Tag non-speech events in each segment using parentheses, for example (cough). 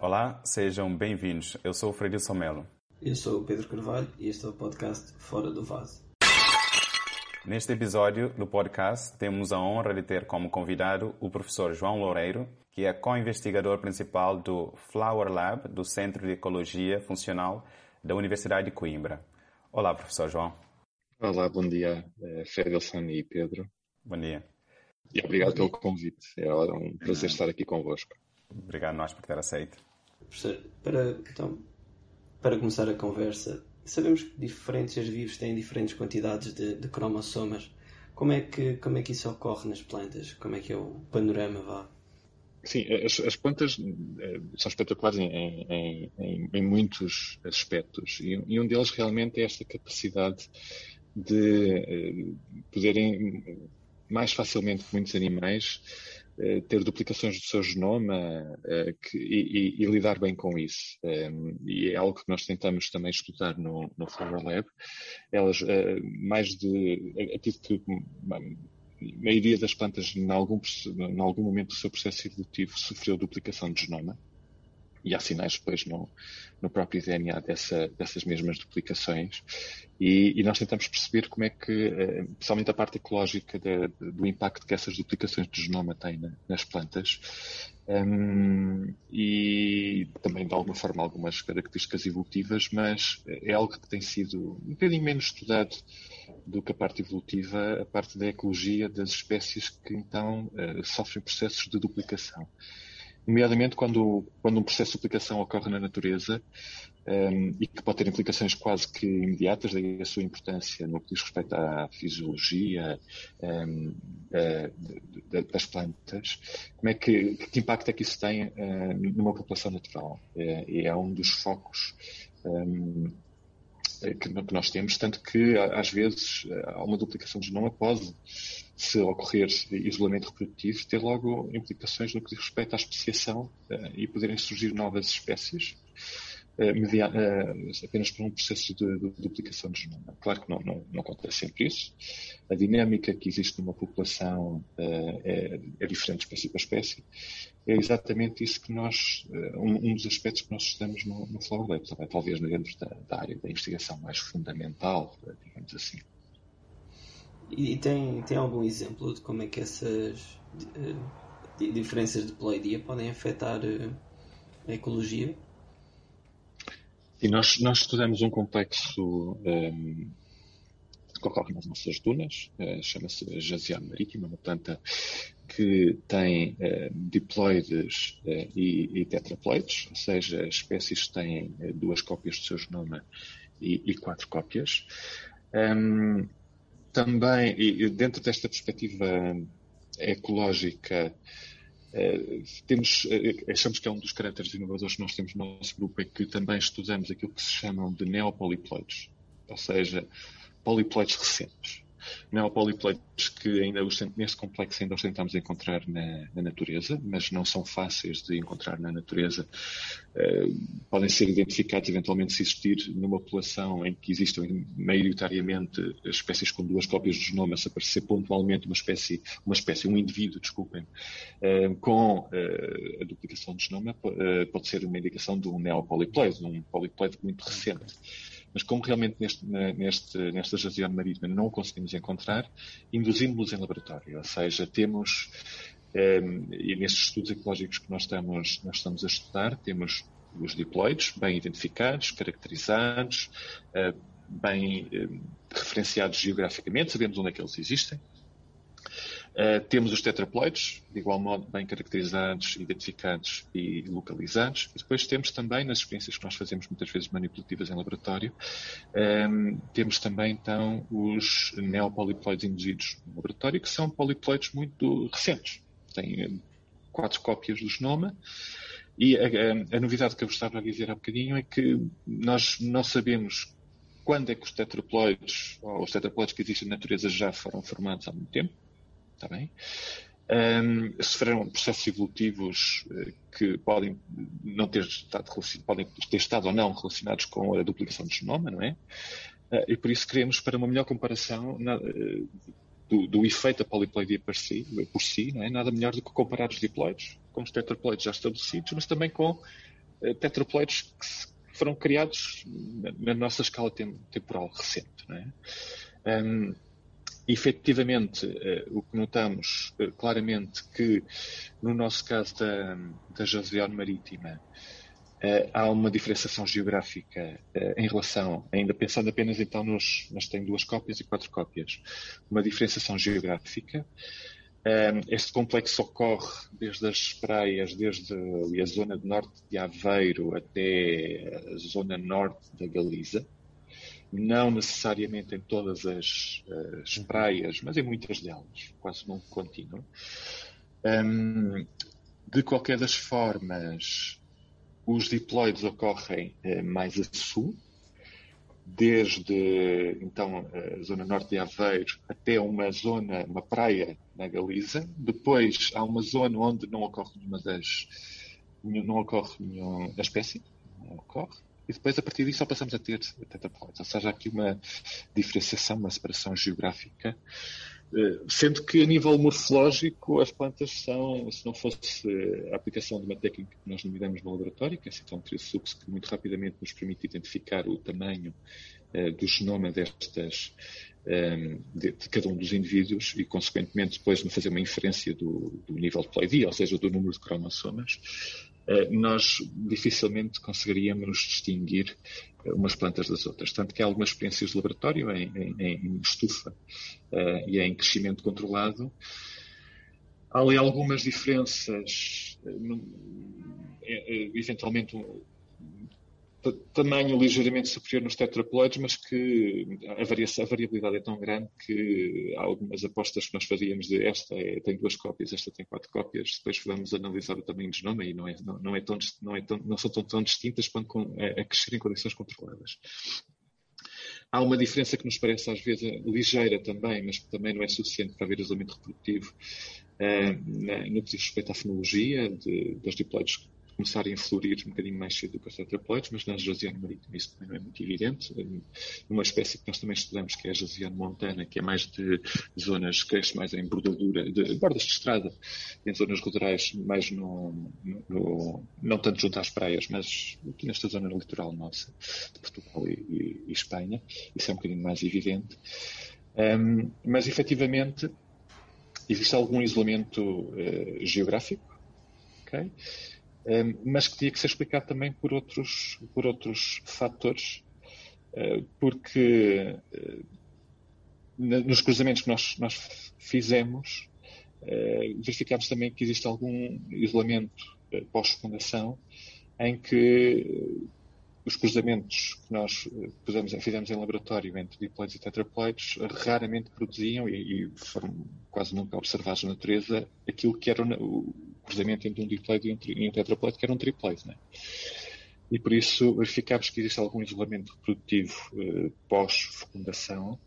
Olá, sejam bem-vindos. Eu sou o Freire Somelo. Eu sou o Pedro Carvalho e este é o podcast Fora do Vaso. Neste episódio do podcast, temos a honra de ter como convidado o professor João Loureiro, que é co-investigador principal do Flower Lab, do Centro de Ecologia Funcional da Universidade de Coimbra. Olá, professor João. Olá, bom dia, eh, Fedelson e Pedro. Bom dia. E obrigado pelo convite. É um prazer estar aqui convosco. Obrigado nós por ter aceito. Professor, para, então, para começar a conversa, sabemos que diferentes vivos têm diferentes quantidades de, de, cromossomas. Como é, que, como é que isso ocorre nas plantas? Como é que é o panorama vá? Sim, as, as plantas eh, são espetaculares em, em, em, em muitos aspectos e, e, um deles realmente é esta capacidade de eh, poderem mais facilmente que muitos animais ter duplicações do seu genoma uh, que, e, e, lidar bem com isso. Ehm, e é algo que nós tentamos também estudar no, no Flower Lab. Elas, uh, mais de. Ativo que a maioria das plantas, em algum, em algum momento do seu processo evolutivo, sofreu duplicação de genoma e há sinais depois no, no próprio DNA dessa, dessas mesmas duplicações. E, e, nós tentamos perceber como é que, eh, principalmente a parte ecológica de, de, do impacto que essas duplicações de genoma têm na, nas plantas, um, e também de alguma forma algumas características evolutivas, mas é algo que tem sido um bocadinho menos estudado do que a parte evolutiva, a parte da ecologia das espécies que então uh, sofrem processos de duplicação nomeadamente quando, quando um processo de aplicação ocorre na natureza um, e que pode ter implicações quase que imediatas, daí a sua importância no que diz respeito à fisiologia um, das plantas, como é que, que impacto é que isso tem uh, numa população natural? É, é um dos focos um, que, nós temos, tanto que às vezes há uma duplicação de genoma pode se ocorrer isolamento reprodutivo, ter logo implicações no que diz respeito à especiação uh, e poderem surgir novas espécies media, uh, apenas por um processo de, duplicação de genoma. Claro que não, não, não, acontece sempre isso. A dinâmica que existe numa população é, é, diferente de espécie para espécie. É exatamente isso que nós, um, um dos aspectos que nós estudamos no, no Flower Lab, talvez dentro da, da área da investigação mais fundamental, digamos assim. E, tem, tem algum exemplo de como é que essas uh, diferenças de pleidia podem afetar uh, a ecologia? E nós, nós estudamos um complexo um, ocorre nas nossas dunas, uh, chama-se Jazian marítima, uma planta que tem uh, diploides uh, e, e, tetraploides, ou seja, espécies que têm duas cópias do seu genoma e, e quatro cópias. Um, ehm, também, e dentro desta perspectiva ecológica, eh, temos, eh, achamos que é um dos caracteres inovadores que nós temos no nosso grupo, é que também estudamos aquilo que se chamam de neopoliploides, ou seja, poliploides recentes neopolipleitos que ainda os, neste complexo ainda os tentamos encontrar na, na, natureza, mas não são fáceis de encontrar na natureza. Uh, podem ser identificados eventualmente se existir numa população em que existem maioritariamente espécies com duas cópias do genoma, se aparecer pontualmente uma espécie, uma espécie, um indivíduo, desculpem, uh, com uh, a duplicação do genoma, pode ser uma indicação de um neopoliploide, um poliploide muito recente. Mas como realmente neste, neste, nesta jazione marítima não o conseguimos encontrar, induzimos-los em laboratório. Ou seja, temos, eh, e nestes estudos ecológicos que nós estamos, nós estamos a estudar, temos os diploides bem identificados, caracterizados, eh, bem eh, referenciados geograficamente, sabemos onde é que eles existem, Uh, temos os tetraploides, de igual modo bem caracterizados, identificados e localizados. E depois temos também, nas experiências que nós fazemos muitas vezes manipulativas em laboratório, um, ehm, temos também então os neopoliploides induzidos no laboratório, que são poliploides muito recentes. Têm eh, quatro cópias do genoma. E a, a, a novidade que eu gostava de dizer há bocadinho é que nós não sabemos quando é que os tetraploides, ou os tetraploides que existem na natureza já foram formados há muito tempo Está bem? um, sofreram processos evolutivos uh, que podem não ter estado, podem ter estado ou não relacionados com a duplicação do genoma, não é? Uh, e por isso queremos, para uma melhor comparação na, uh, do, do, efeito da poliploidia por si, por si, não é? Nada melhor do que comparar os diploides com os tetraploides já estabelecidos, mas também com tetraploides que foram criados na, na nossa escala temporal recente, não é? Um, efetivamente, uh, o que notamos uh, claramente que, no nosso caso da, da Josiane Marítima, uh, há uma diferenciação geográfica em relação, ainda pensando apenas então nos, mas tem duas cópias e quatro cópias, uma diferenciação geográfica. este complexo ocorre desde as praias, desde a zona norte de Aveiro até a zona norte da Galiza não necessariamente em todas as, as uhum. praias, mas em muitas delas, quase num contínuo. Um, de qualquer das formas, os diploides ocorrem eh, mais a sul, desde então a zona norte de Aveiro até uma zona, uma praia na Galiza. Depois há uma zona onde não ocorre nenhuma das não ocorre nenhuma espécie, não ocorre e depois a partir disso só passamos a ter tetraploides. Ou seja, há aqui uma diferenciação, uma separação geográfica, eh, sendo que a nível morfológico as plantas são, se não fosse a aplicação de uma técnica que nós denominamos no laboratório, que é então Triosux, que muito rapidamente nos permite identificar o tamanho uh, do genoma destas, ehm, de, cada um dos indivíduos e, consequentemente, depois de fazer uma inferência do, do nível de pleidia, ou seja, do número de cromossomas, eh, nós dificilmente conseguiríamos distinguir eh, umas plantas das outras. Tanto que há algumas experiências de laboratório em, em, em estufa uh, e em crescimento controlado. Há ali algumas diferenças, eventualmente tamanho ligeiramente superior nos tetraploides, mas que a, variação, a, variabilidade é tão grande que há algumas apostas que nós fazíamos de esta é, tem duas cópias, esta tem quatro cópias, depois vamos analisar o tamanho do genoma e não, é, não, não, é tão, não, é tão, não são tão, tão distintas quanto com, a, a crescer em condições controladas. Há uma diferença que nos parece às vezes ligeira também, mas que também não é suficiente para ver isolamento reprodutivo, uh, no que diz respeito à fenologia de, das diploides começarem a florir um bocadinho mais cedo do que os tetraploides, mas na Josiane marítima isso também não é muito evidente. Uma espécie que nós também estudamos, que é a Josiane montana, que é mais de zonas, cresce mais em bordadura, de bordas de estrada, em zonas rurais, mais no, no, não tanto junto às praias, mas aqui nesta zona litoral nossa, de Portugal e, e, e Espanha, isso é um bocadinho mais evidente. Um, mas efetivamente existe algum isolamento uh, geográfico, ok? Mas que tinha que ser explicado também por outros, por outros fatores, ah, porque ah, nos cruzamentos que nós, nós fizemos, ah, verificámos também que existe algum isolamento pós-fecundação em que os cruzamentos que nós pusemos, fizemos em laboratório entre diploides e tetraploides raramente produziam e, e, foram quase nunca observados na natureza aquilo que era o, cruzamento entre um diploide e um, tetraploide, que era um triploide. Né? E por isso verificámos que existe algum isolamento reprodutivo eh, pós-fecundação,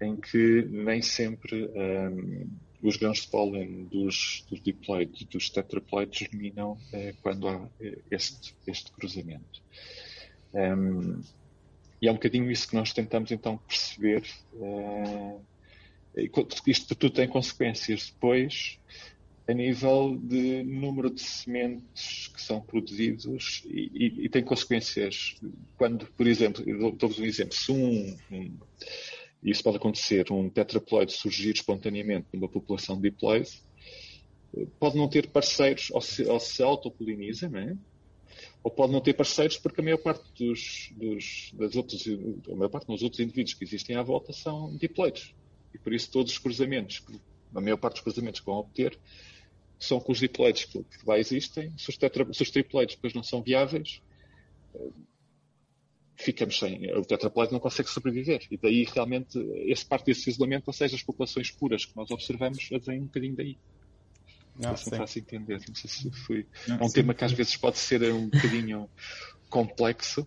em que nem sempre um, ehm, os grãos de pólen dos, dos diploides e dos tetraploides germinam eh, quando há eh, este, este cruzamento. Um, e é um bocadinho isso que nós tentamos então perceber. Uh, isto tudo tem consequências depois a nível de número de sementes que são produzidos e, e, e tem consequências. Quando, por exemplo, dou-vos um exemplo, se um, um, isso pode acontecer, um tetraploide surgir espontaneamente numa população de diploide, pode não ter parceiros ou se, ou se autopoliniza, não é? Ou pode não ter parceiros porque a maior parte dos, dos das outros, a maior parte dos outros indivíduos que existem à volta são diploides. E por isso todos os cruzamentos, a maior parte dos cruzamentos que vão obter são com os diploides que, que lá existem. Se os, tetra, se os triploides depois não são viáveis, eh, ficamos sem. O tetraploide não consegue sobreviver. E daí realmente esse parte desse isolamento, ou seja, as populações puras que nós observamos, vem um bocadinho daí. Não, se faço entender. Não sei se fui. Não, é um sim. tema que às vezes pode ser um bocadinho complexo,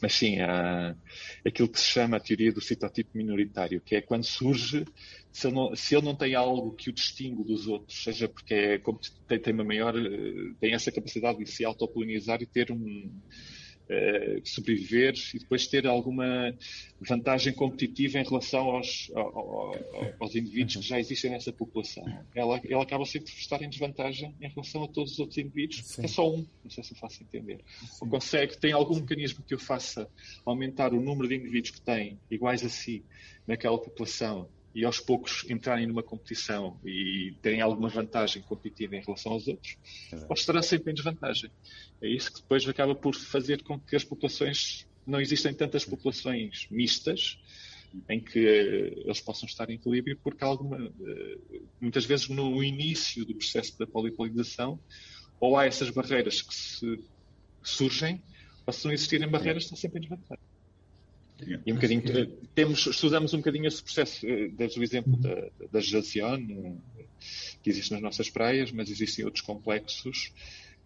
mas sim, há aquilo que se chama a teoria do citotipo minoritário, que é quando surge, se ele não, se ele não tem algo que o distingue dos outros, seja porque é, como tem, tem uma maior, eh, tem essa capacidade de se autopolinizar e ter um, uh, sobreviver e depois ter alguma vantagem competitiva em relação aos, aos, aos indivíduos que já existem nessa população. Ela, ela acaba sempre por estar em desvantagem em relação a todos os outros indivíduos, Sim. é só um, não sei se eu faço entender. Ou consegue, tem algum mecanismo que o faça aumentar o número de indivíduos que tem iguais a si naquela população e aos poucos entrarem numa competição e terem alguma vantagem competitiva em relação aos outros, Exato. ou estará sempre em desvantagem. É isso que depois acaba por fazer com que as populações, não existem tantas populações mistas, em que uh, eles possam estar em equilíbrio, porque alguma, uh, muitas vezes no início do processo da polipolarização, ou há essas barreiras que se surgem, ou se não existirem barreiras, está sempre em desvantagem. E um bocadinho, temos, estudamos um bocadinho esse processo, eh, desde o exemplo uhum. da, da Jazione, que existe nas nossas praias, mas existem outros complexos.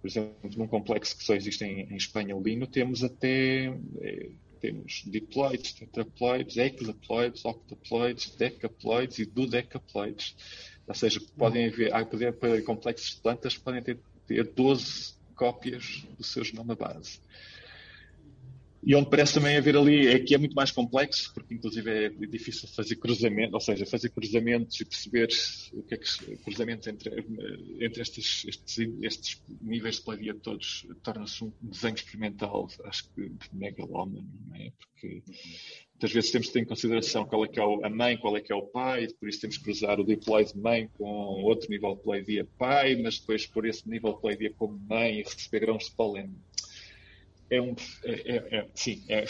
Por exemplo, num complexo que só existe em, em Espanha, o Lino, temos até eh, temos diploides, tetraploides, hexaploides, octaploides, decaploides e dodecaploides. Ou seja, podem haver, há poder, para complexos de plantas podem ter, ter 12 cópias do seu genoma base. E onde parece também haver ali, é que é muito mais complexo, porque inclusive é difícil fazer cruzamento, ou seja, fazer cruzamentos e perceber o que é que cruzamentos entre, entre estes, estes, estes níveis de pladia todos torna-se um desenho experimental, acho que megalómano, não é? Porque muitas vezes temos que ter em consideração qual é que é a mãe, qual é que é o pai, por isso temos que cruzar o diploide mãe com outro nível de pladia pai, mas depois por esse nível de pladia como mãe e receber grãos de pólen é um. É, é, é, sim, é,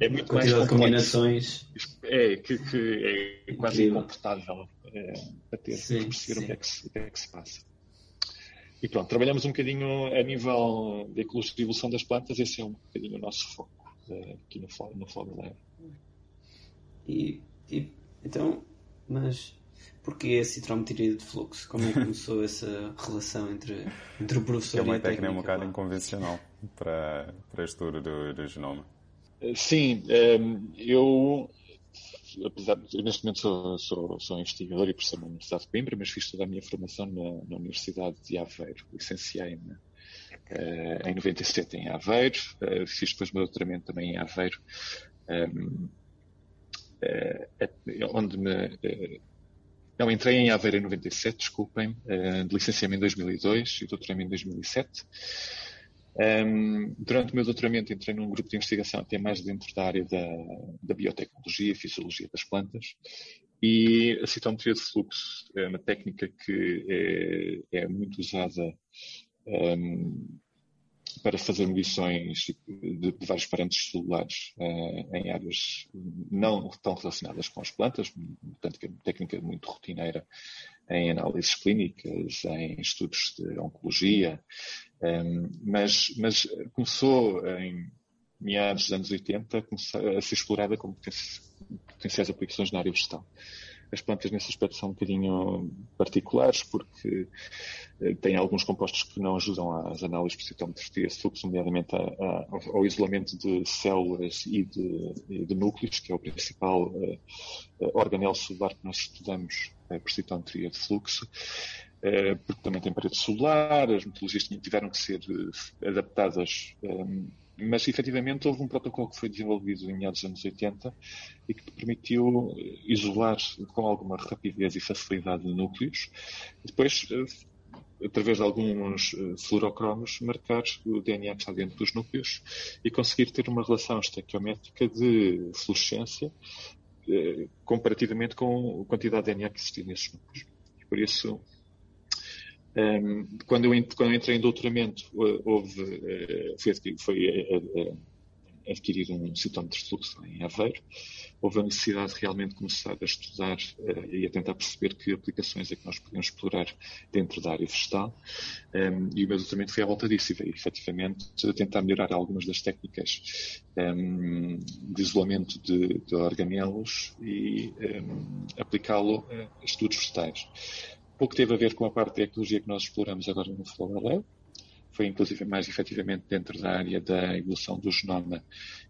é muito mais complexo. combinações. É, que, que é quase incomportável é, a ter sim, perceber o que, é que se, o que é que se passa. E pronto, trabalhamos um bocadinho a nível de ecologia e evolução das plantas, esse é um bocadinho o nosso foco uh, aqui no, no Lab. E, e, então, mas Porquê a citrometria de fluxo? Como é que começou (laughs) essa relação entre, entre o professor é e a técnica? É uma técnica um bocado inconvencional para, para estudo do, do genoma. Sim, ehm, eu, apesar de, neste momento sou, sou, sou investigador e professor na Universidade de Coimbra, mas fiz toda a minha formação na, na Universidade de Aveiro, licenciei-me uh, em 97 em Aveiro, uh, fiz depois o meu doutoramento também em Aveiro, um, uh, onde me não, entrei em Aveiro em 97, desculpem, uh, em 2002 e doutoramento em 2007. Um, ehm, durante o meu doutoramento entrei num grupo de investigação até mais dentro da área da, da biotecnologia e fisiologia das plantas e a citometria de fluxo é uma técnica que é, é muito usada ehm, para fazer medições de, de vários parâmetros celulares uh, em áreas não tão relacionadas com as plantas, portanto, que é uma técnica muito rotineira em análises clínicas, em estudos de oncologia, um, ehm, mas, mas, começou em meados dos anos 80 a, a ser explorada como potenciais aplicações na área vegetal as plantas nesse aspecto são um bocadinho particulares porque eh, têm alguns compostos que não ajudam às análises por citometria fluxo, nomeadamente a, a, ao isolamento de células e de, de, núcleos, que é o principal uh, organelo celular que nós estudamos por citometria de fluxo. Porque também tem parede celular, as metodologias tiveram que ser adaptadas mas efetivamente houve um protocolo que foi desenvolvido em meados dos anos 80 e que permitiu isolar com alguma rapidez e facilidade núcleos. Depois, eh, através de alguns eh, fluorocromos, marcar o DNA que está dentro dos núcleos e conseguir ter uma relação estequiométrica de fluorescência eh, comparativamente com a quantidade de DNA que existia nesses núcleos. Por isso, um, quando, eu, quando eu entrei em doutoramento, houve, uh, foi, foi uh, adquirir um citómetro de fluxo em Aveiro. Houve a necessidade de realmente começar a estudar uh, e a tentar perceber que aplicações é que nós podemos explorar dentro da área vegetal. Um, e o meu doutoramento foi à volta disso e veio efetivamente tentar melhorar algumas das técnicas um, de isolamento de, de organelos e aplicá-lo a estudos vegetais pouco teve a ver com a parte de ecologia que nós exploramos agora no Flower Lab, foi inclusive mais efetivamente dentro da área da evolução do genoma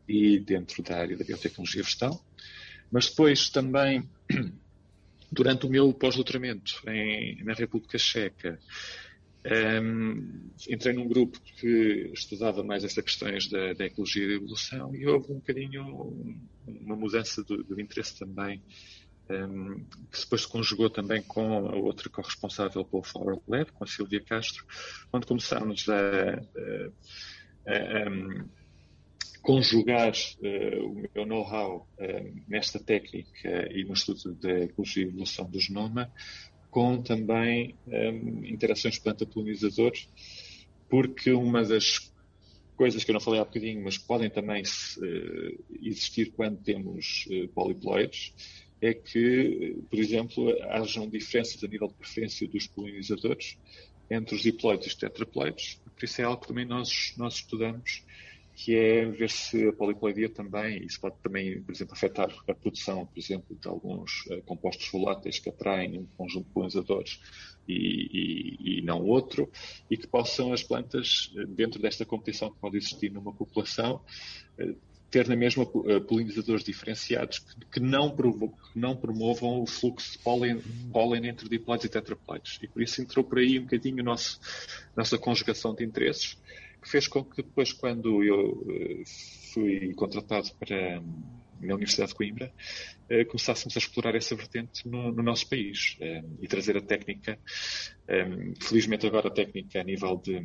e dentro da área da biotecnologia vegetal. Mas depois também, (clears throat) durante o meu pós-doutoramento na República Checa, um, entrei num grupo que estudava mais essas questões da, da, ecologia e da evolução e houve um bocadinho uma mudança do, do interesse também que depois se conjugou também com a outra corresponsável pelo Flower Lab, com a Silvia Castro, onde começámos a, a, a um, conjugar uh, o meu know-how nesta técnica e no estudo da ecologia e evolução do genoma com também um, interações planta-polinizador, porque uma das coisas que eu não falei há bocadinho, mas podem também uh, existir quando temos uh, poliploides, é que, por exemplo, hajam diferenças a nível de preferência dos polinizadores entre os diploides e os tetraploides. Por isso é algo que também nós, nós estudamos que é ver se a poliploidia também, isso pode também, por exemplo, afetar a produção, por exemplo, de alguns uh, compostos voláteis que atraem um conjunto de polinizadores e, e, e, não outro, e que possam as plantas, eh, dentro desta competição que pode existir numa população, uh, ter na mesma uh, polinizadores diferenciados que, não que, não promovam o fluxo de pólen, pólen entre diploides e tetraploides. E por isso entrou por aí um bocadinho a nossa conjugação de interesses que fez com que depois, quando eu eh, fui contratado para na Universidade de Coimbra, eh, começássemos a explorar essa vertente no, no nosso país eh, e trazer a técnica, felizmente agora a técnica a nível de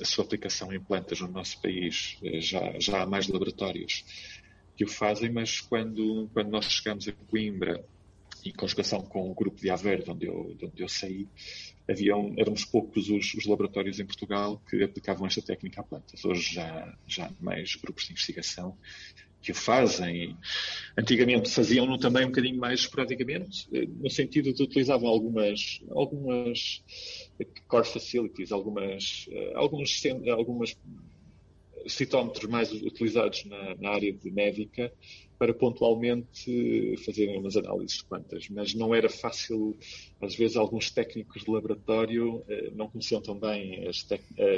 a sua aplicação em plantas no nosso país, já, já há mais laboratórios que o fazem, mas quando, quando nós chegamos a Coimbra, em conjugação com o grupo de Aveiro, de onde eu, de onde eu saí, haviam, éramos poucos os, os, laboratórios em Portugal que aplicavam esta técnica a plantas. Hoje já, já há mais grupos de investigação que o fazem. Antigamente faziam-no também um bocadinho mais esporadicamente, eh, no sentido de utilizavam algumas, algumas core facilities, algumas, eh, alguns, algumas citómetros mais utilizados na, na área de médica para pontualmente fazerem umas análises de plantas, mas não era fácil, às vezes alguns técnicos de laboratório eh, não conheciam tão bem as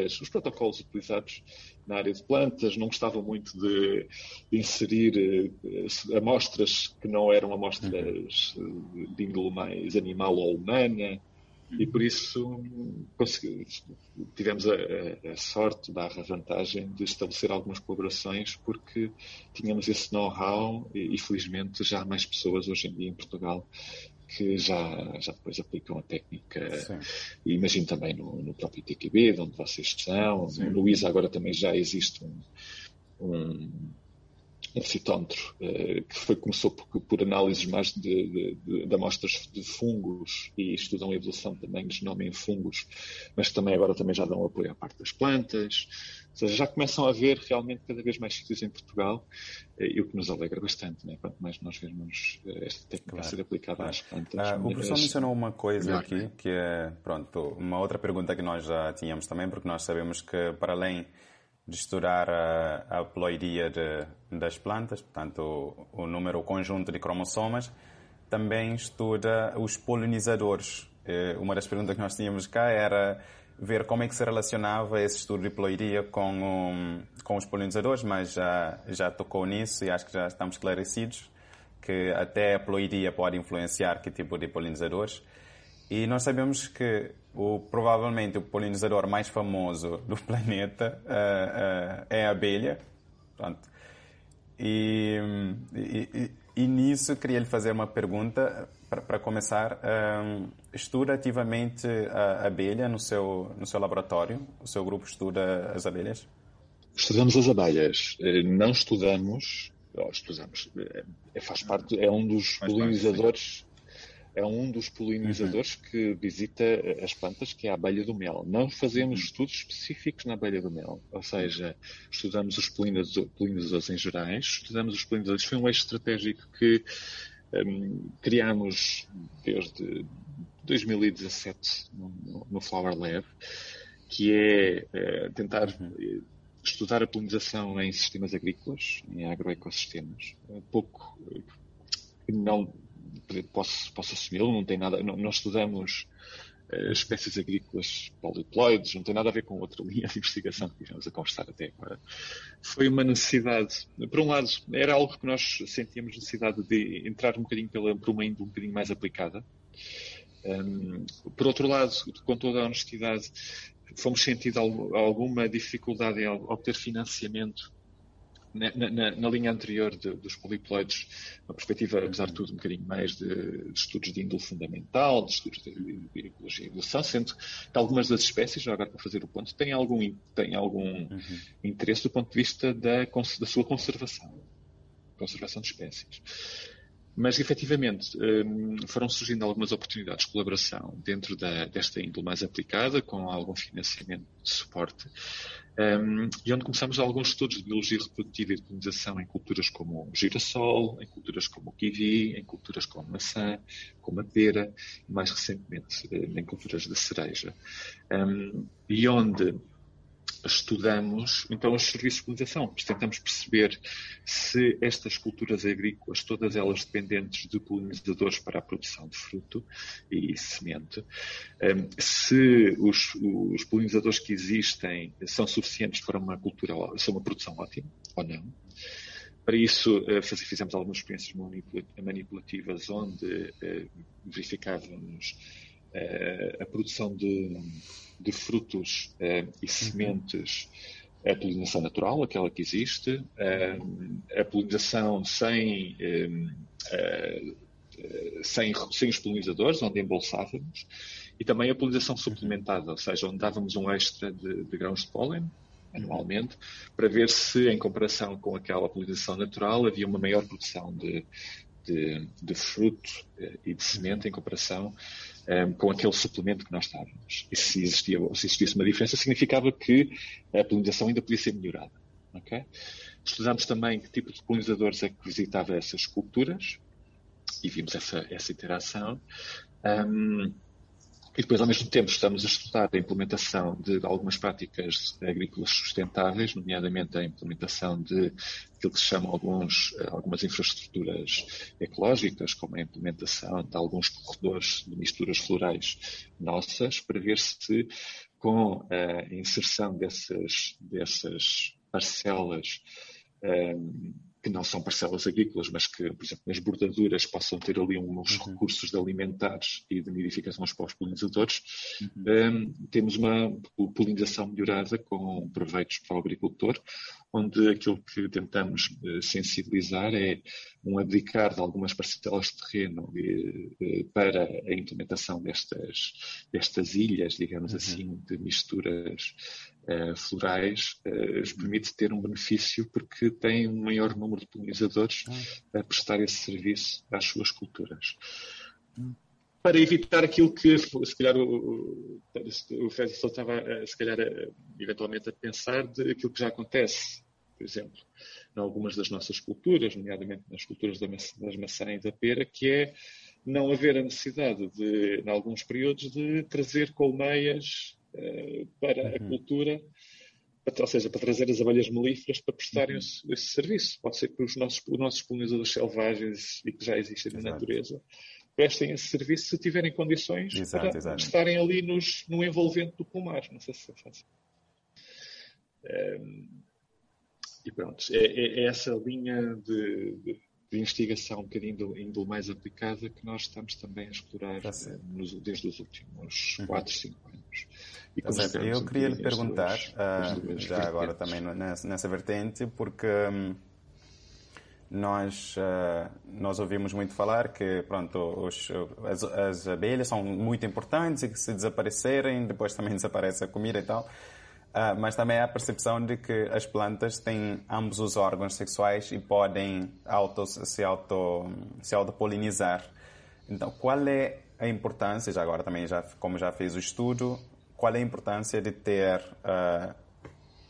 as, os protocolos utilizados na área de plantas, não gostavam muito de, de inserir eh, amostras que não eram amostras uhum. de índole mais animal ou humana, e por isso tivemos a, a, a sorte, barra vantagem, de estabelecer algumas colaborações porque tínhamos esse know-how e, e, felizmente já há mais pessoas hoje em dia em Portugal que já, já depois aplicam a técnica. Sim. E imagino também no, no próprio TQB, de onde vocês estão. Sim. No ISA agora também já existe um, um um citómetro uh, que foi, começou por, por análises mais de, de, de, amostras de fungos e estudam a evolução também de genoma em fungos, mas também agora também já dão apoio à parte das plantas. Ou seja, já começam a haver realmente cada vez mais sítios em Portugal uh, e o que nos alegra bastante, né? quanto mais nós vermos uh, esta técnica claro. ser aplicada claro. às plantas. Ah, o professor mencionou uma coisa melhor, aqui, né? que é, pronto, uma outra pergunta que nós já tínhamos também, porque nós sabemos que para além de estudar a, a ploidia de, das plantas, portanto, o, o, número, o conjunto de cromossomas, também estuda os polinizadores. Eh, uma das perguntas que nós tínhamos cá era ver como é que se relacionava esse estudo de ploidia com, com os polinizadores, mas já, já tocou nisso e acho que já estamos esclarecidos que até a ploidia pode influenciar que tipo de polinizadores. E nós sabemos que o, provavelmente o polinizador mais famoso do (laughs) planeta uh, uh, é a abelha. Pronto. E, e, e, nisso queria lhe fazer uma pergunta para começar. Um, eh, estuda ativamente a abelha no seu, no seu laboratório? O seu grupo estuda as abelhas? Estudamos as abelhas. Não estudamos, estudamos, faz parte, é um dos faz polinizadores é um dos polinizadores uhum. que visita as plantas, que é a abelha do mel. Não fazemos uhum. estudos específicos na abelha do mel, ou seja, estudamos os polinizadores em gerais, estudamos os polinizadores. Foi um eixo estratégico que um, criámos desde 2017 no, no Flower Lab, que é, é tentar uhum. estudar a polinização em sistemas agrícolas, em agroecossistemas. Um pouco não posso, posso assumi-lo, não tem nada. Nós estudamos uh, espécies agrícolas poliploides, não tem nada a ver com outra (laughs) linha de investigação que estivemos a conversar até agora. Foi uma necessidade, por um lado, era algo que nós sentíamos necessidade de entrar um bocadinho pela, por uma índole um bocadinho mais aplicada. Um, por outro lado, com toda a honestidade, fomos sentindo alguma dificuldade em obter financiamento na, na, na, linha anterior de, dos poliploides, uma perspectiva, apesar de tudo, um bocadinho mais de, de estudos de índole fundamental, de estudos de, de ecologia e evolução, sendo que algumas das espécies, já agora para fazer o ponto, têm algum, têm algum uhum. interesse do ponto de vista da, da sua conservação, conservação de espécies. Mas, efetivamente, hum, foram surgindo algumas oportunidades de colaboração dentro da, desta índole mais aplicada, com algum financiamento de suporte, um, e onde começamos alguns estudos de biologia reprodutiva e de colonização em culturas como o girassol, em culturas como o kiwi, em culturas como a maçã, como a pera, e mais recentemente em culturas de cereja. E onde estudamos então os serviços de polinização, tentamos perceber se estas culturas agrícolas, todas elas dependentes de polinizadores para a produção de fruto e semente, hum, se os, os polinizadores que existem são suficientes para uma cultura, são uma produção ótima ou não. Para isso, eh, fizemos algumas experiências manipulativas onde eh, verificávamos eh, a produção de de frutos uh, e uhum. sementes a polinização natural, aquela que existe, uh, a polinização sem, uh, sem, sem os polinizadores, onde embolsávamos, e também a polinização uhum. suplementada, ou seja, onde dávamos um extra de, de grãos de pólen anualmente, para ver se, em comparação com aquela polinização natural, havia uma maior produção de, de, de fruto e de semente em comparação um, ehm, com aquele suplemento que nós estávamos. E se, existia, se existisse uma diferença, significava que a polinização ainda podia ser melhorada. Okay? Estudámos também que tipo de polinizadores é que visitava essas culturas e vimos essa, essa interação. Um, ehm, e depois, ao mesmo tempo, estamos a estudar a implementação de algumas práticas agrícolas sustentáveis, nomeadamente a implementação de aquilo que se chama alguns, algumas infraestruturas ecológicas, como a implementação de alguns corredores de misturas florais nossas, para ver se com a inserção dessas, dessas parcelas um, que não são parcelas agrícolas, mas que, por exemplo, nas bordaduras possam ter ali uns uhum. recursos de alimentares e de nidificação para os polinizadores, uhum. um, temos uma polinização melhorada com proveitos para o agricultor, onde aquilo que tentamos uh, sensibilizar é um abdicar de algumas parcelas de terreno uh, para a implementação destas, destas ilhas, digamos uhum. assim, de misturas uh, florais, uh, permite ter um benefício porque tem um maior número de polinizadores uhum. a prestar esse serviço às suas culturas. Uhum para evitar aquilo que, se calhar, o, o só estava, se calhar, eventualmente a pensar de aquilo que já acontece, por exemplo, em algumas das nossas culturas, nomeadamente nas culturas das maçã e da pera, que é não haver a necessidade de, em alguns períodos, de trazer colmeias uh, para uhum. a cultura, ou seja, para trazer as abelhas melíferas para prestarem uhum. esse, esse, serviço. Pode ser que os nossos, os nossos polinizadores selvagens e que já existem Exato. na natureza prestem esse serviço se tiverem condições exato, para exato. estarem ali nos, no envolvente do pomar. Não sei se é fácil. Um, e pronto, é, é, é, essa linha de, de, de investigação um bocadinho índole mais aplicada que nós estamos também a explorar tá eh, nos, desde os últimos 4, uhum. 5 anos. E tá Eu queria lhe perguntar, uh, já agora também nessa, nessa vertente, porque. Um, nós, uh, nós ouvimos muito falar que pronto, os, as, as, abelhas são muito importantes e que se desaparecerem, depois também (laughs) desaparece a comida e tal. Uh, mas também há a percepção de que as plantas têm ambos os órgãos sexuais e podem auto, se, auto, se autopolinizar. Então, qual é a importância, já agora também, já, como já fez o estudo, qual é a importância de ter, uh,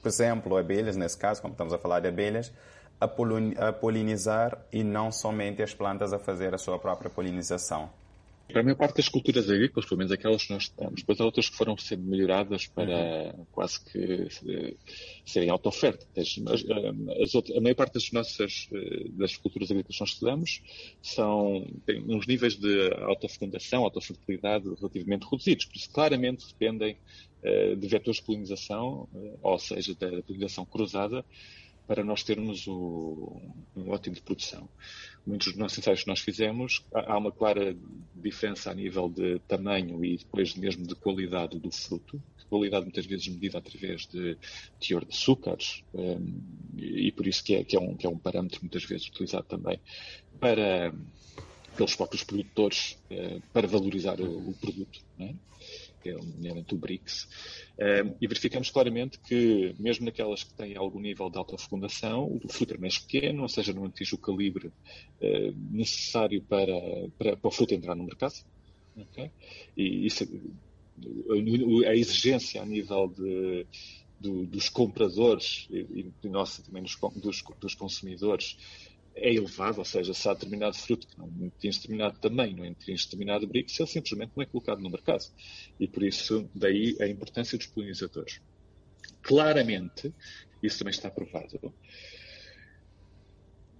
por exemplo, abelhas, nesse caso, como estamos a falar de abelhas, a polinizar e não somente as plantas a fazer a sua própria polinização. Para a maior parte das culturas agrícolas, pelo menos aquelas que nós estamos, depois há outras que foram sendo melhoradas para uhum. quase que uh, serem auto-ofertas. Uh, a maior parte das nossas uh, das culturas agrícolas que nós estudamos são, têm uns níveis de autofecundação, autofertilidade relativamente reduzidos, por isso claramente dependem de vetores de polinização, ou seja, da polinização cruzada, para nós termos o, um ótimo de produção. Muitos dos nossos ensaios que nós fizemos, há uma clara diferença a nível de tamanho e depois mesmo de qualidade do fruto. Qualidade muitas vezes medida através de teor de açúcares um, e por isso que é, que, é um, que é um parâmetro muitas vezes utilizado também para pelos próprios produtores uh, para valorizar o, o produto. É? Que é nomeadamente o BRICS, ehm, e verificamos claramente que, mesmo naquelas que têm algum nível de autofecundação, o fruto é mais pequeno, ou seja, não atinge o calibre eh, necessário para, para, para o fruto entrar no mercado. Okay? E isso, a exigência a nível de, do, dos compradores e, e nossa também dos, dos, dos consumidores é elevado, ou seja, se há determinado fruto que não tem determinado tamanho, não tem determinado BRICS, ele simplesmente não é colocado no mercado. E por isso, daí a importância dos polinizadores. Claramente, isso também está provado,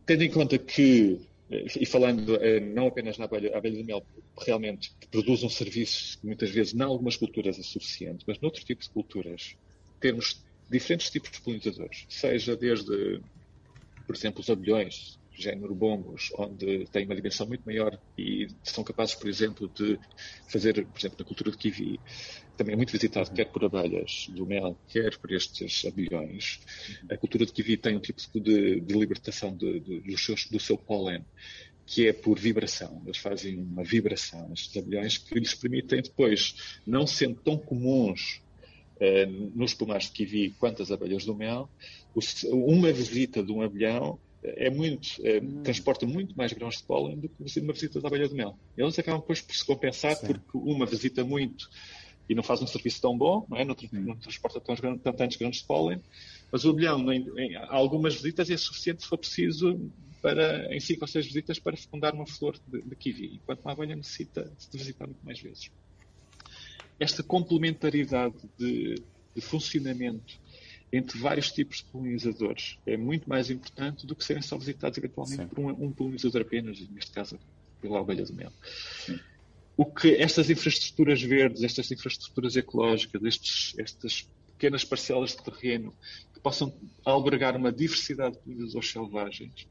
tendo em conta que, e falando eh, não apenas na abelha, a abelha de mel, realmente produz um serviço que muitas vezes, em algumas culturas, é suficiente, mas noutros tipos de culturas, temos diferentes tipos de polinizadores, seja desde, por exemplo, os abelhões, género bombos, onde têm uma dimensão muito maior e são capazes, por exemplo, de fazer, por exemplo, na cultura de kiwi, também é muito visitado quer por abelhas do mel, quer por estes aviões. A cultura de kiwi tem um tipo de, de libertação de, de, do, seu, do seu pólen que é por vibração. Eles fazem uma vibração, estes abelhões, que lhes permitem depois, não sendo tão comuns eh, nos pomares de kiwi quanto as abelhas do mel, uma visita de um abelhão é muito, é, hum. transporta muito mais grãos de pólen do que uma visita da abelha de mel. Eles acabam depois por se compensar Sim. porque uma visita muito e não faz um serviço tão bom, não, é? não, não transporta tão, tantos grãos de pólen, mas o abelhão, em, em, algumas visitas, é suficiente se for preciso para, em cinco ou seis visitas para fecundar uma flor de, de kiwi, enquanto uma abelha necessita de visitar muito mais vezes. Esta complementaridade de, de funcionamento entre vários tipos de polinizadores é muito mais importante do que serem só visitados eventualmente Sim. por um, um, polinizador apenas, neste caso pela abelha de mel. Sim. O que estas infraestruturas verdes, estas infraestruturas ecológicas, estes, estas pequenas parcelas de terreno que possam albergar uma diversidade de polinizadores selvagens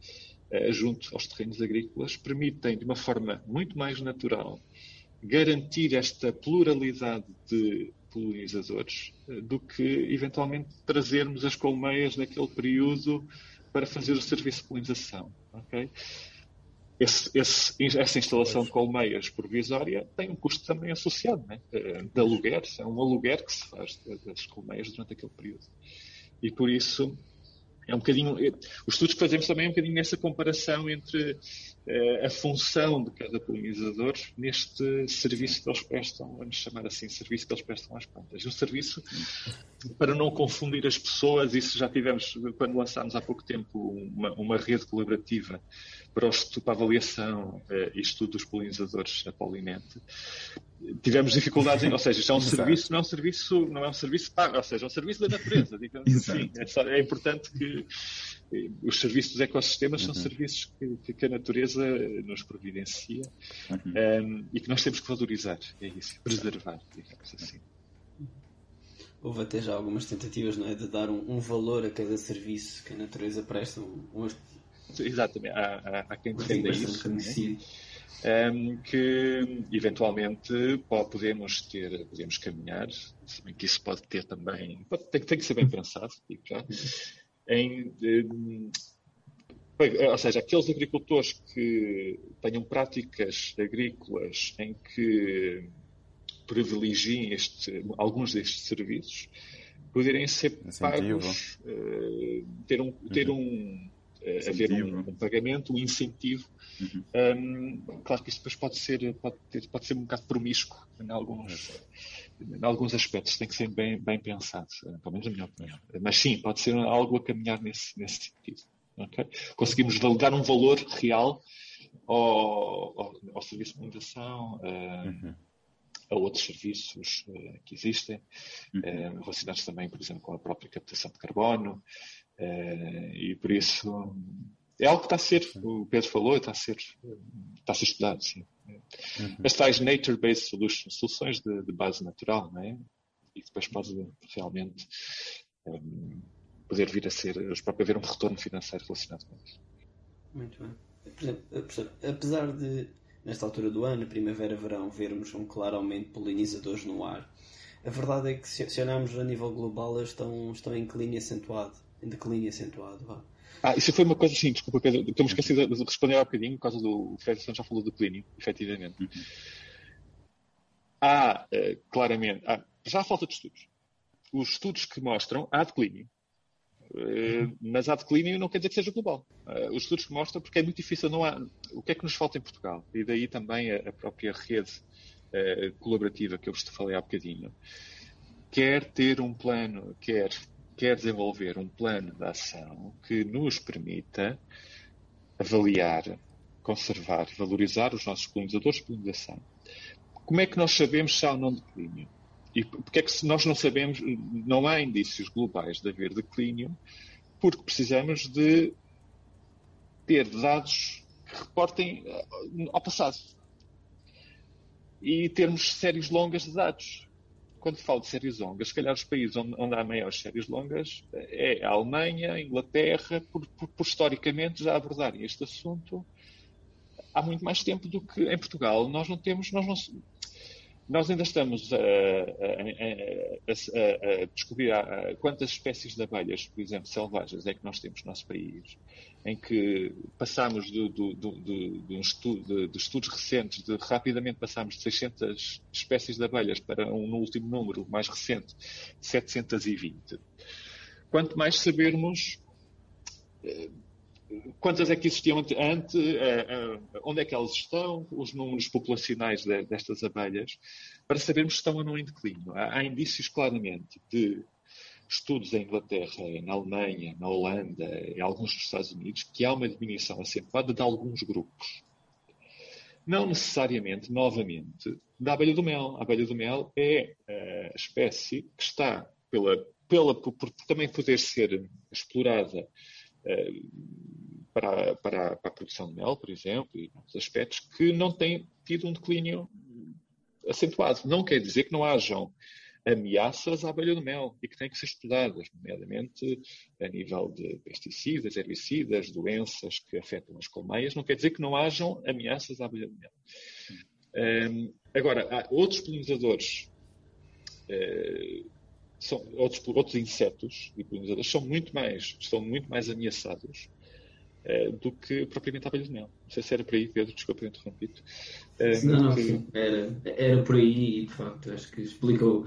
eh, junto aos terrenos agrícolas, permitem, de uma forma muito mais natural, garantir esta pluralidade de polinizadores eh, do que eventualmente trazermos as colmeias naquele período para fazer o serviço de polinização. Okay? Esse, esse, essa instalação de colmeias provisória tem um custo também associado, né? Eh, de aluguer, é um aluguer que se faz das colmeias durante aquele período. E por isso é um bocadinho. Os estudos que fazemos também é um bocadinho nessa comparação entre eh, a função de cada polinizador neste serviço que eles prestam, vamos chamar assim, serviço que eles prestam às plantas. Um serviço, para não confundir as pessoas, isso já tivemos, quando lançámos há pouco tempo uma, uma rede colaborativa para, o, para a avaliação eh, e estudo dos polinizadores a Polinete, tivemos dificuldades em, ou seja, isto é um (laughs) serviço, não é um serviço, não é um serviço pago, ou seja, é um serviço da natureza, digamos (laughs) assim. É, só, é, importante que eh, os serviços dos ecossistemas uhum. são serviços que, que, a natureza nos providencia uhum. um, ehm, e que nós temos que valorizar, é isso, preservar, digamos assim. Houve até já algumas tentativas não é, de dar um, um valor a cada serviço que a natureza presta. Um, Exatamente, há, há, há quem defenda isso um, que eventualmente podemos ter, podemos caminhar, se bem que isso pode ter também, pode, tem, tem, que ser bem pensado, digo já, em, um, ou seja, aqueles agricultores que tenham práticas agrícolas em que privilegiem este, alguns destes serviços, poderem ser Incentivo. pagos, uh, ter um, ter uhum. um uh, haver um, um, pagamento, um incentivo Uhum. Um, claro que isso depois pode ser, pode, ter, pode ser um bocado promíscuo em alguns, em alguns aspectos, tem que ser bem, bem pensado, eh, pelo menos na minha opinião. Mas sim, pode ser algo a caminhar nesse, nesse sentido. Okay? Conseguimos validar um valor real ao, ao, ao serviço de imunização, uh, uhum. a outros serviços uh, que existem, uhum. uh, relacionados também, por exemplo, com a própria captação de carbono, e por isso é algo que está a ser, o Pedro falou, está a ser, está a ser estudado, sim. Uhum. As tais nature-based solutions, soluções de, de, base natural, não é? E depois pode realmente um, poder vir a ser, haver um retorno financeiro relacionado com isso. Muito bem. Exemplo, apesar de, nesta altura do ano, primavera-verão, vermos um claro aumento de polinizadores no ar, a verdade é que se, se olharmos a nível global, eles estão, estão em declínio acentuado. Em declínio acentuado, vá. Ah, isso foi uma coisa assim, desculpa, Pedro, que eu me esqueci de responder há um bocadinho, por causa do. O Fred já falou do declínio, efetivamente. Uhum. Há, uh, claramente, há, já há falta de estudos. Os estudos que mostram há declínio. Uh, mas há declínio não quer dizer que seja global. Uh, os estudos que mostram, porque é muito difícil, não há. O que é que nos falta em Portugal? E daí também a, a própria rede colaborativa que eu vos falei há bocadinho. Quer ter um plano, quer, quer desenvolver um plano de ação que nos permita avaliar, conservar, valorizar os nossos colonizadores de polinização. Como é que nós sabemos se há ou não declínio? E porque é que nós não sabemos, não há indícios globais de haver declínio, porque precisamos de ter dados que reportem eh, ao passado. E termos séries longas de dados. Quando falo de séries longas, se calhar os países onde, onde há maiores séries longas é a Alemanha, a Inglaterra, por, por, por historicamente já abordarem este assunto há muito mais tempo do que em Portugal. Nós não temos, nós não, nós ainda estamos a, a, a, a descobrir quantas espécies de abelhas, por exemplo, selvagens, é que nós temos no nosso país, em que passamos de, de, de um estudo, de, estudos recentes, de rapidamente passamos de 600 espécies de abelhas para um último número mais recente, 720. Quanto mais sabermos eh, quantas é que existiam antes, eh, eh, onde é que elas estão, os números populacionais destas abelhas, para sabermos se estão ou não em declínio. Há, indícios claramente de estudos em Inglaterra, na Alemanha, na Holanda, em alguns dos Estados Unidos, que há uma diminuição acentuada de alguns grupos. Não necessariamente, novamente, da abelha do mel. A abelha do mel é a espécie que está, pela, pela, por, também poder ser explorada eh, para, para, para, a produção de mel, por exemplo, e outros aspectos, que não têm tido um declínio acentuado. Não quer dizer que não hajam ameaças à abelha do mel e que têm que ser estudadas, nomeadamente a nível de pesticidas, herbicidas, doenças que afetam as colmeias. Não quer dizer que não hajam ameaças à abelha do mel. Um, agora, há outros polinizadores uh, são outros, outros insetos e polinizadores são muito mais, estão muito mais ameaçados uh, do que propriamente a abelha de mel. Não sei se era por aí, Pedro, desculpa ter interrompido. Uh, não, não, que... era, era por aí e de facto acho que explicou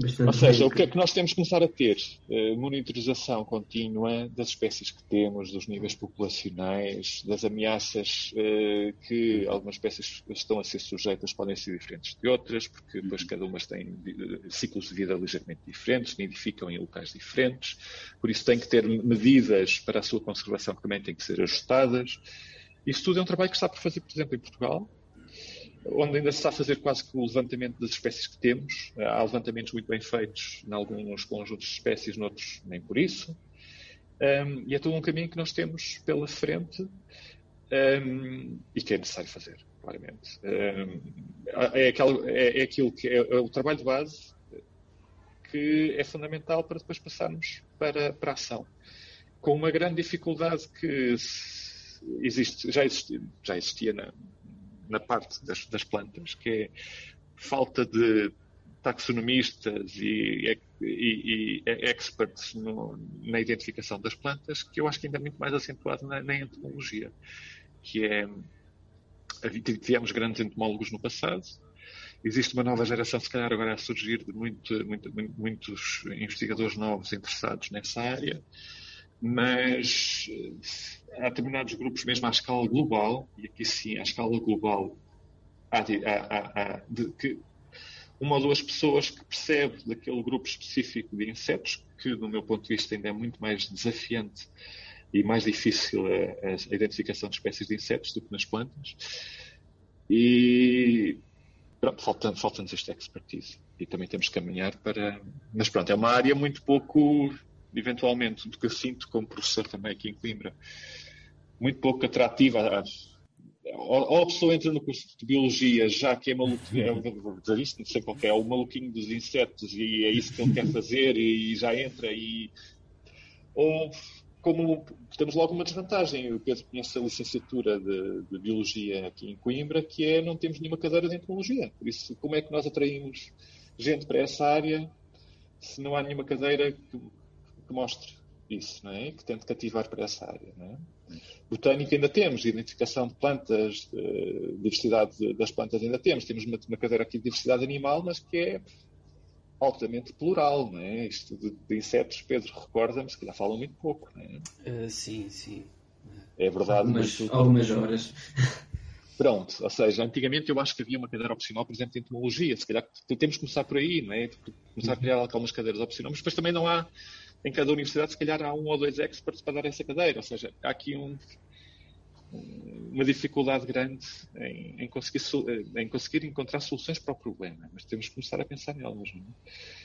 Bastante Ou seja, o que é que nós temos que começar a ter? Uh, monitorização contínua das espécies que temos, dos níveis populacionais, das ameaças uh, que algumas espécies estão a ser sujeitas podem ser diferentes de outras, porque depois cada uma tem ciclos de vida ligeiramente diferentes, nidificam em locais diferentes, por isso tem que ter medidas para a sua conservação que também têm que ser ajustadas. Isso tudo é um trabalho que está por fazer, por exemplo, em Portugal, onde ainda se está a fazer quase que o levantamento das espécies que temos. Há levantamentos muito bem feitos em alguns conjuntos de espécies, noutros nem por isso. Um, e é todo um caminho que nós temos pela frente um, e que é necessário fazer, claramente. Um, é, aquilo, é, é, aquilo que é, é, o trabalho de base que é fundamental para depois passarmos para, para a ação. Com uma grande dificuldade que existe, já, existia, já existia na, na parte das, das plantas, que é falta de taxonomistas e, e, e experts no, na identificação das plantas, que eu acho que ainda é muito mais acentuado na, na entomologia, que é tivemos grandes entomólogos no passado, existe uma nova geração, se calhar agora a surgir de muito, muito, muitos investigadores novos interessados nessa área, mas há determinados grupos, mesmo à escala global, e aqui sim, à escala global, há, há, há de, que uma ou duas pessoas que percebe daquele grupo específico de insetos, que, do meu ponto de vista, ainda é muito mais desafiante e mais difícil a, a identificação de espécies de insetos do que nas plantas. E pronto, falta-nos falta este expertise. E também temos que caminhar para. Mas pronto, é uma área muito pouco, eventualmente, do que eu sinto como professor também aqui em Coimbra, muito pouco atrativa. Ou a pessoa entra no curso de biologia, já que é maluquinho, é, isto, não sei qual é, é o maluquinho dos insetos e é isso que ele quer fazer e já entra e. Ou como temos logo uma desvantagem, o Pedro conhece a licenciatura de, de, Biologia aqui em Coimbra, que é não temos nenhuma cadeira de entomologia. Por isso, como é que nós atraímos gente para essa área se não há nenhuma cadeira que, que mostre isso, não é? que tente cativar para essa área? Não é? Botânica ainda temos, identificação de plantas, de diversidade das plantas ainda temos. Temos uma, uma cadeira aqui de diversidade animal, mas que é altamente plural, não é? Isto de, de insetos, Pedro, recorda-me, se calhar falam muito pouco, não é? Uh, sim, sim. É verdade. Algumas, mas, algumas horas. (laughs) Pronto, ou seja, antigamente eu acho que havia uma cadeira opcional, por exemplo, de entomologia. Se calhar temos que começar por aí, não é? Começar a criar algumas cadeiras opcionais, mas depois também não há, em cada universidade, se calhar há um ou dois experts para dar essa cadeira. Ou seja, há aqui um, uma dificuldade grande em, em, conseguir, em conseguir encontrar soluções para o problema, mas temos que começar a pensar nelas.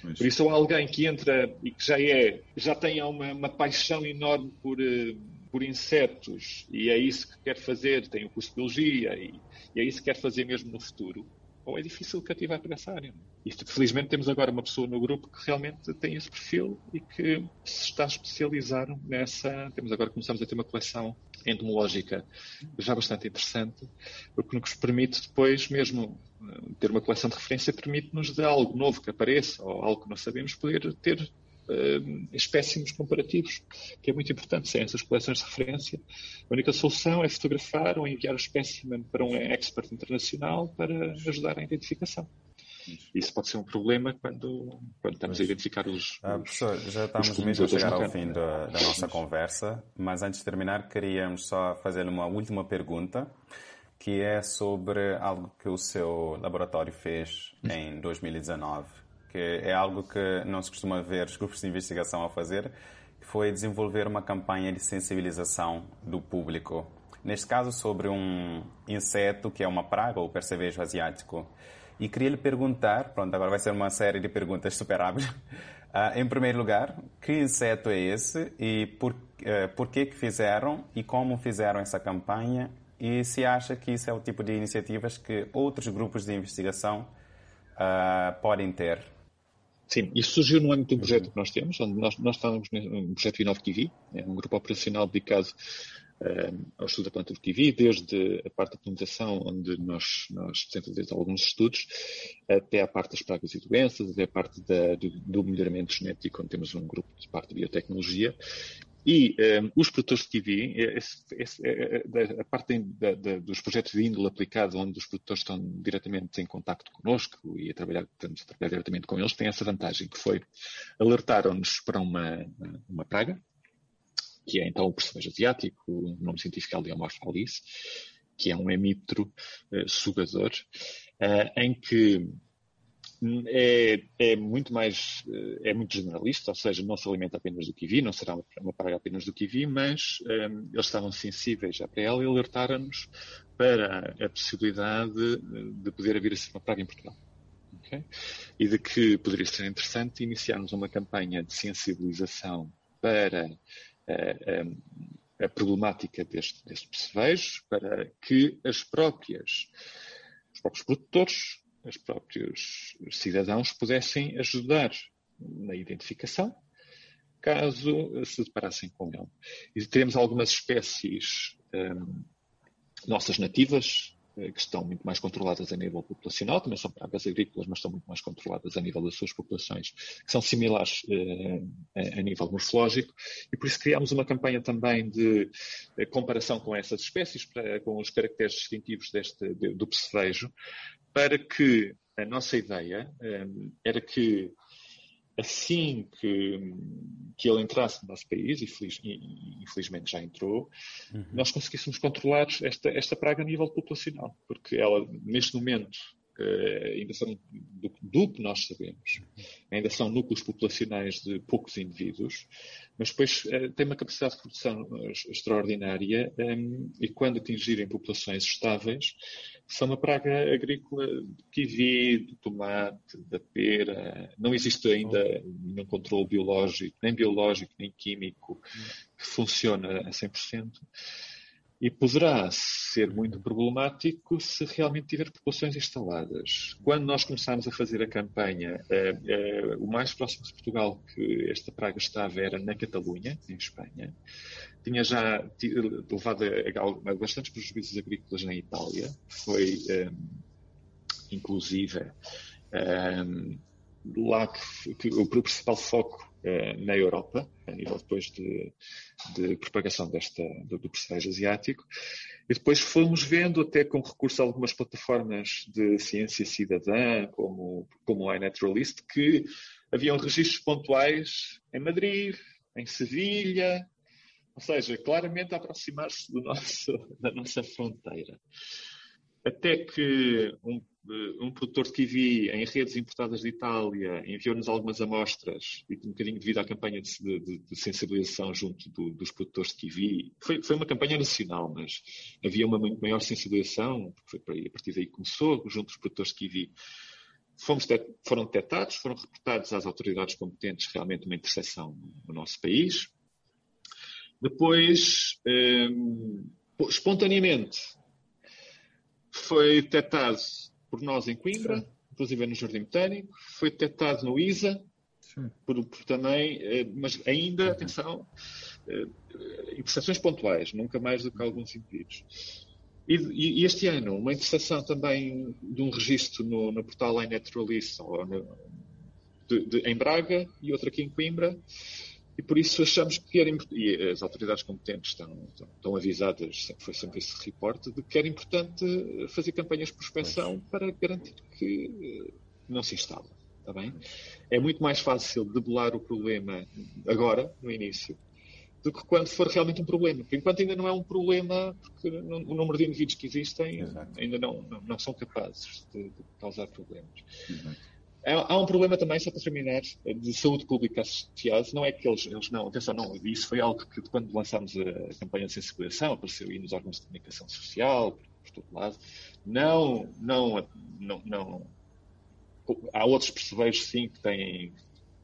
É? Por isso, alguém que entra e que já é, já tem uma, uma paixão enorme por, eh, por insetos e é isso que quer fazer, tem o curso de biologia e, e é isso que quer fazer mesmo no futuro, ou é difícil cativar para essa área. E felizmente temos agora uma pessoa no grupo que realmente tem esse perfil e que se está a especializar nessa. Temos agora começamos a ter uma coleção entomológica já bastante interessante, o que nos permite depois mesmo eh, ter uma coleção de referência permite-nos de algo novo que apareça ou algo que não sabemos poder ter uh, espécimes comparativos, que é muito importante, sem essas coleções de referência. A única solução é fotografar ou enviar o espécimen para um expert internacional para ajudar a identificação. Isso pode ser um problema quando, quando estamos a identificar os. Ah, professor, já estamos mesmo a chegar ao fim da, da nossa conversa, mas antes de terminar, queríamos só fazer uma última pergunta, que é sobre algo que o seu laboratório fez em 2019, que é algo que não se costuma ver os grupos de investigação a fazer, que foi desenvolver uma campanha de sensibilização do público. Neste caso, sobre um inseto que é uma praga, o percevejo asiático. E queria lhe perguntar, pronto, agora vai ser uma série de perguntas super. Uh, (laughs) em primeiro lugar, que inseto é esse e por, uh, por que que fizeram e como fizeram essa campanha e se acha que isso é o tipo de iniciativas que outros grupos de investigação uh, podem ter? Sim, isso surgiu no âmbito do projeto que nós temos, onde nós, nós estamos no projeto Inov TV, é um grupo operacional dedicado ao estudo da planta do kiwi, desde a parte da polinização, onde nós, nós desenvolvemos alguns estudos, até a parte das pragas e doenças, até a parte da, do, do, melhoramento genético, onde temos um grupo de parte de biotecnologia. E um, os produtores de kiwi, esse, esse, é, é, a parte da, da, dos projetos de índole aplicado, onde os produtores estão diretamente em contato connosco e a trabalhar, estamos a trabalhar diretamente com eles, tem essa vantagem, que foi alertaram-nos para uma, uma praga, que é então o percevejo asiático, o nome científico é Leomorph que é um hemíptero uh, sugador, uh, em que é, é, muito mais, eh, é muito generalista, ou seja, não se alimenta apenas do kiwi, não será uma praga apenas do kiwi, mas um, eles estavam sensíveis já para ela e alertaram-nos para a possibilidade de poder haver a ser uma praga em Portugal. Okay? E de que poderia ser interessante iniciarmos uma campanha de sensibilização para a, a problemática deste, deste percevejo para que as próprias, os próprios produtores, os próprios cidadãos pudessem ajudar na identificação, caso se deparassem com ele. E teremos algumas espécies um, nossas nativas, eh, que estão muito mais controladas a nível populacional, também são pragas agrícolas, mas estão muito mais controladas a nível das suas populações, que são similares eh, a nível morfológico, e por isso criámos uma campanha também de, eh, comparação com essas espécies, para, com os caracteres distintivos deste, de, do percevejo, para que a nossa ideia era que assim que, que ele entrasse no nosso país, e, feliz, e infelizmente já entrou, uhum. nós conseguíssemos controlar esta, esta praga a nível populacional, porque ela, neste momento, ainda são, do, do, que nós sabemos, ainda são núcleos populacionais de poucos indivíduos, mas depois têm uma capacidade de produção extraordinária um, e quando atingirem populações estáveis, são uma praga agrícola de kiwi, do tomate, da pera. Não existe ainda nenhum controle biológico, nem biológico, nem químico, que funcione a 100% e poderá ser muito problemático se realmente tiver populações instaladas. Quando nós começámos a fazer a campanha, eh, eh, o mais próximo de Portugal que esta praga estava era na Catalunha, em Espanha. Tinha já levado a, a bastantes prejuízos agrícolas na Itália. Foi, eh, inclusive, um, lá que, que, o principal foco eh, na Europa, a nível depois de, de propagação desta, do, do percevejo asiático. E depois fomos vendo, até com recurso a algumas plataformas de ciência cidadã, como, como o iNaturalist, que haviam registros pontuais em Madrid, em Sevilha, ou seja, claramente a aproximar-se (laughs) da nossa fronteira. Até que um um produtor de kiwi em redes importadas de Itália enviou-nos algumas amostras, e um bocadinho devido à campanha de, de, de sensibilização junto do, dos produtores de kiwi. Foi, foi, uma campanha nacional, mas havia uma maior sensibilização, porque foi a partir daí começou, junto dos produtores de kiwi. Fomos, foram detectados, foram reportados às autoridades competentes realmente uma interseção no nosso país. Depois, um, espontaneamente, foi detectado por nós em Coimbra, Sim. inclusive no Jardim Botânico, foi detectado no ISA, por, por, também, eh, mas ainda, uhum. atenção, eh, interseções pontuais, nunca mais do que alguns indivíduos. E, e, este ano, uma interseção também de um registro no, no portal iNaturalist, de, de, em Braga e outra aqui em Coimbra, e por isso achamos que era e as autoridades competentes estão, estão, estão, avisadas, foi sempre esse reporte, de que era importante fazer campanhas de prospecção para garantir que eh, não se instala. Está bem? É muito mais fácil debelar o problema agora, no início, do que quando for realmente um problema. Porque enquanto ainda não é um problema, porque o número de indivíduos que existem Exato. ainda não, não, não, são capazes de, de causar problemas. Exato. Há um problema também, só para terminar, de saúde pública associado. Não é que eles, eles não, atenção, não, isso foi algo que quando lançámos a campanha de sensibilização, apareceu aí nos órgãos de comunicação social, por, por todo lado. Não, não, não, não. Há outros percebeiros, sim, que têm,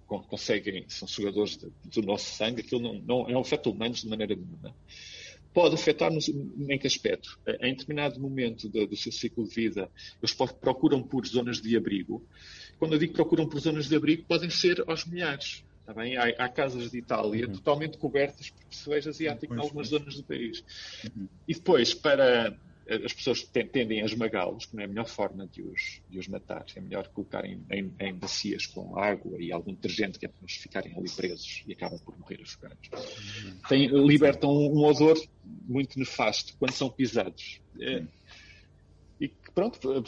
conseguem, são jogadores do nosso sangue, aquilo não, não, não afeta humanos de maneira nenhuma pode afetar-nos em que aspecto? Em determinado momento do, do, seu ciclo de vida, eles procuram por zonas de abrigo quando eu digo procuram por zonas de abrigo, podem ser aos milhares. Tá bem? Há, há, casas de Itália uhum. totalmente cobertas por pessoas asiáticas em algumas zonas do país. Uhum. E depois, para as pessoas tendem a esmagá-los, que não é a melhor forma de os, de os matar. É melhor colocarem em, em, bacias com água e algum detergente que é para eles ficarem ali presos e acabam por morrer afogados. Uhum. Libertam um odor muito nefasto quando são pisados. É, e que, pronto,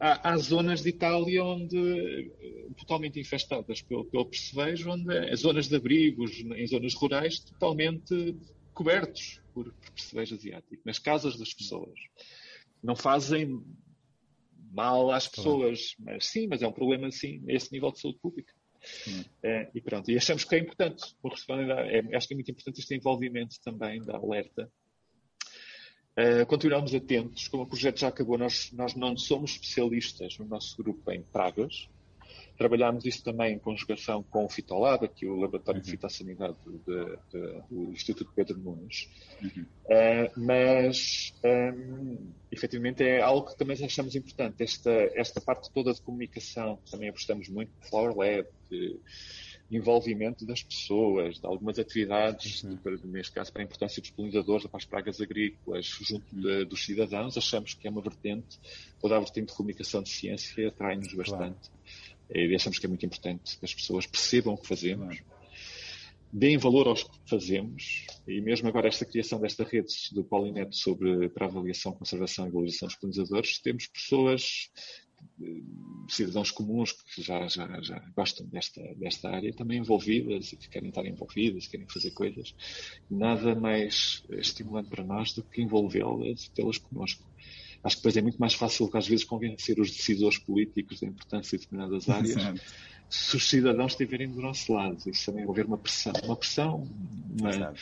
há, há, zonas de Itália onde, totalmente infestadas pelo, pelo percevejo, onde há zonas de abrigos, em zonas rurais, totalmente cobertos por, por percevejo asiático, nas casas das pessoas. Não fazem mal às pessoas, mas sim, mas é um problema, sim, a esse nível de saúde pública. É, e pronto, e achamos que é importante, é, acho que é muito importante este envolvimento também da alerta Uh, continuamos atentos, como o projeto já acabou, nós, nós não somos especialistas no nosso grupo em pragas. Trabalhamos isso também em conjugação com o Fitolab, aqui o Laboratório uhum. de Fitossanidade do Instituto Pedro Nunes. Uhum. Uh, mas, um, efetivamente, é algo que também achamos importante. Esta, esta parte toda de comunicação, também apostamos muito no Flower Lab, de, envolvimento das pessoas, de algumas atividades, uhum. de, neste caso para a importância dos polinizadores, para as pragas agrícolas, junto uhum. de, dos cidadãos, achamos que é uma vertente, toda a vertente de comunicação de ciência atrai-nos bastante. Claro. E achamos que é muito importante que as pessoas percebam o que fazemos, deem valor aos que fazemos, e mesmo agora esta criação desta rede do Polinet sobre para avaliação, conservação e valorização dos polinizadores, temos pessoas cidadãos comuns que já, já, já gostam desta, desta área também envolvidas e que querem estar envolvidas, querem fazer coisas. Nada mais estimulante para nós do que envolvê-las e tê-las connosco. Acho que depois é muito mais fácil, às vezes, convencer os decisores políticos da importância de determinadas áreas. Exato. Se os cidadãos estiverem do nosso lado, isso também haver uma pressão, uma pressão, uma,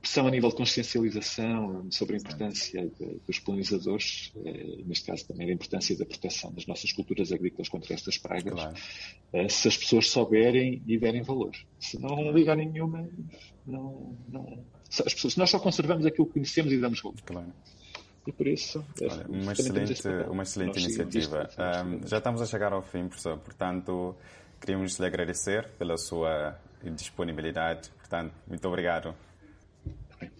pressão a nível de consciencialização sobre a importância de, dos polinizadores, eh, neste caso também a importância da proteção das nossas culturas agrícolas contra estas pragas, claro. eh, se as pessoas souberem e derem valor. Se não ligarem nenhuma, não, não, as pessoas, nós só conservamos aquilo que conhecemos e damos valor. Claro. E por isso. Olha, uma excelente, uma excelente iniciativa. Um, já estamos a chegar ao fim, professor, portanto, queríamos lhe agradecer pela sua disponibilidade. Portanto, muito obrigado.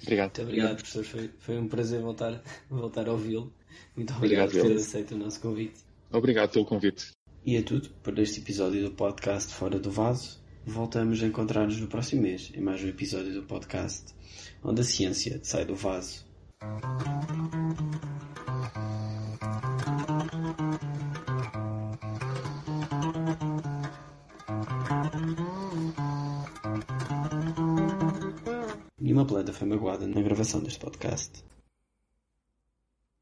Obrigado. Muito obrigado, professor. Foi, foi um prazer voltar, voltar a ouvi-lo. Muito obrigado, obrigado por ter aceito o nosso convite. Obrigado pelo convite. E é tudo por este episódio do podcast Fora do Vaso. Voltamos a encontrar-nos no próximo mês em mais um episódio do podcast onde a ciência sai do vaso. Nenhuma planta foi magoada na gravação deste podcast.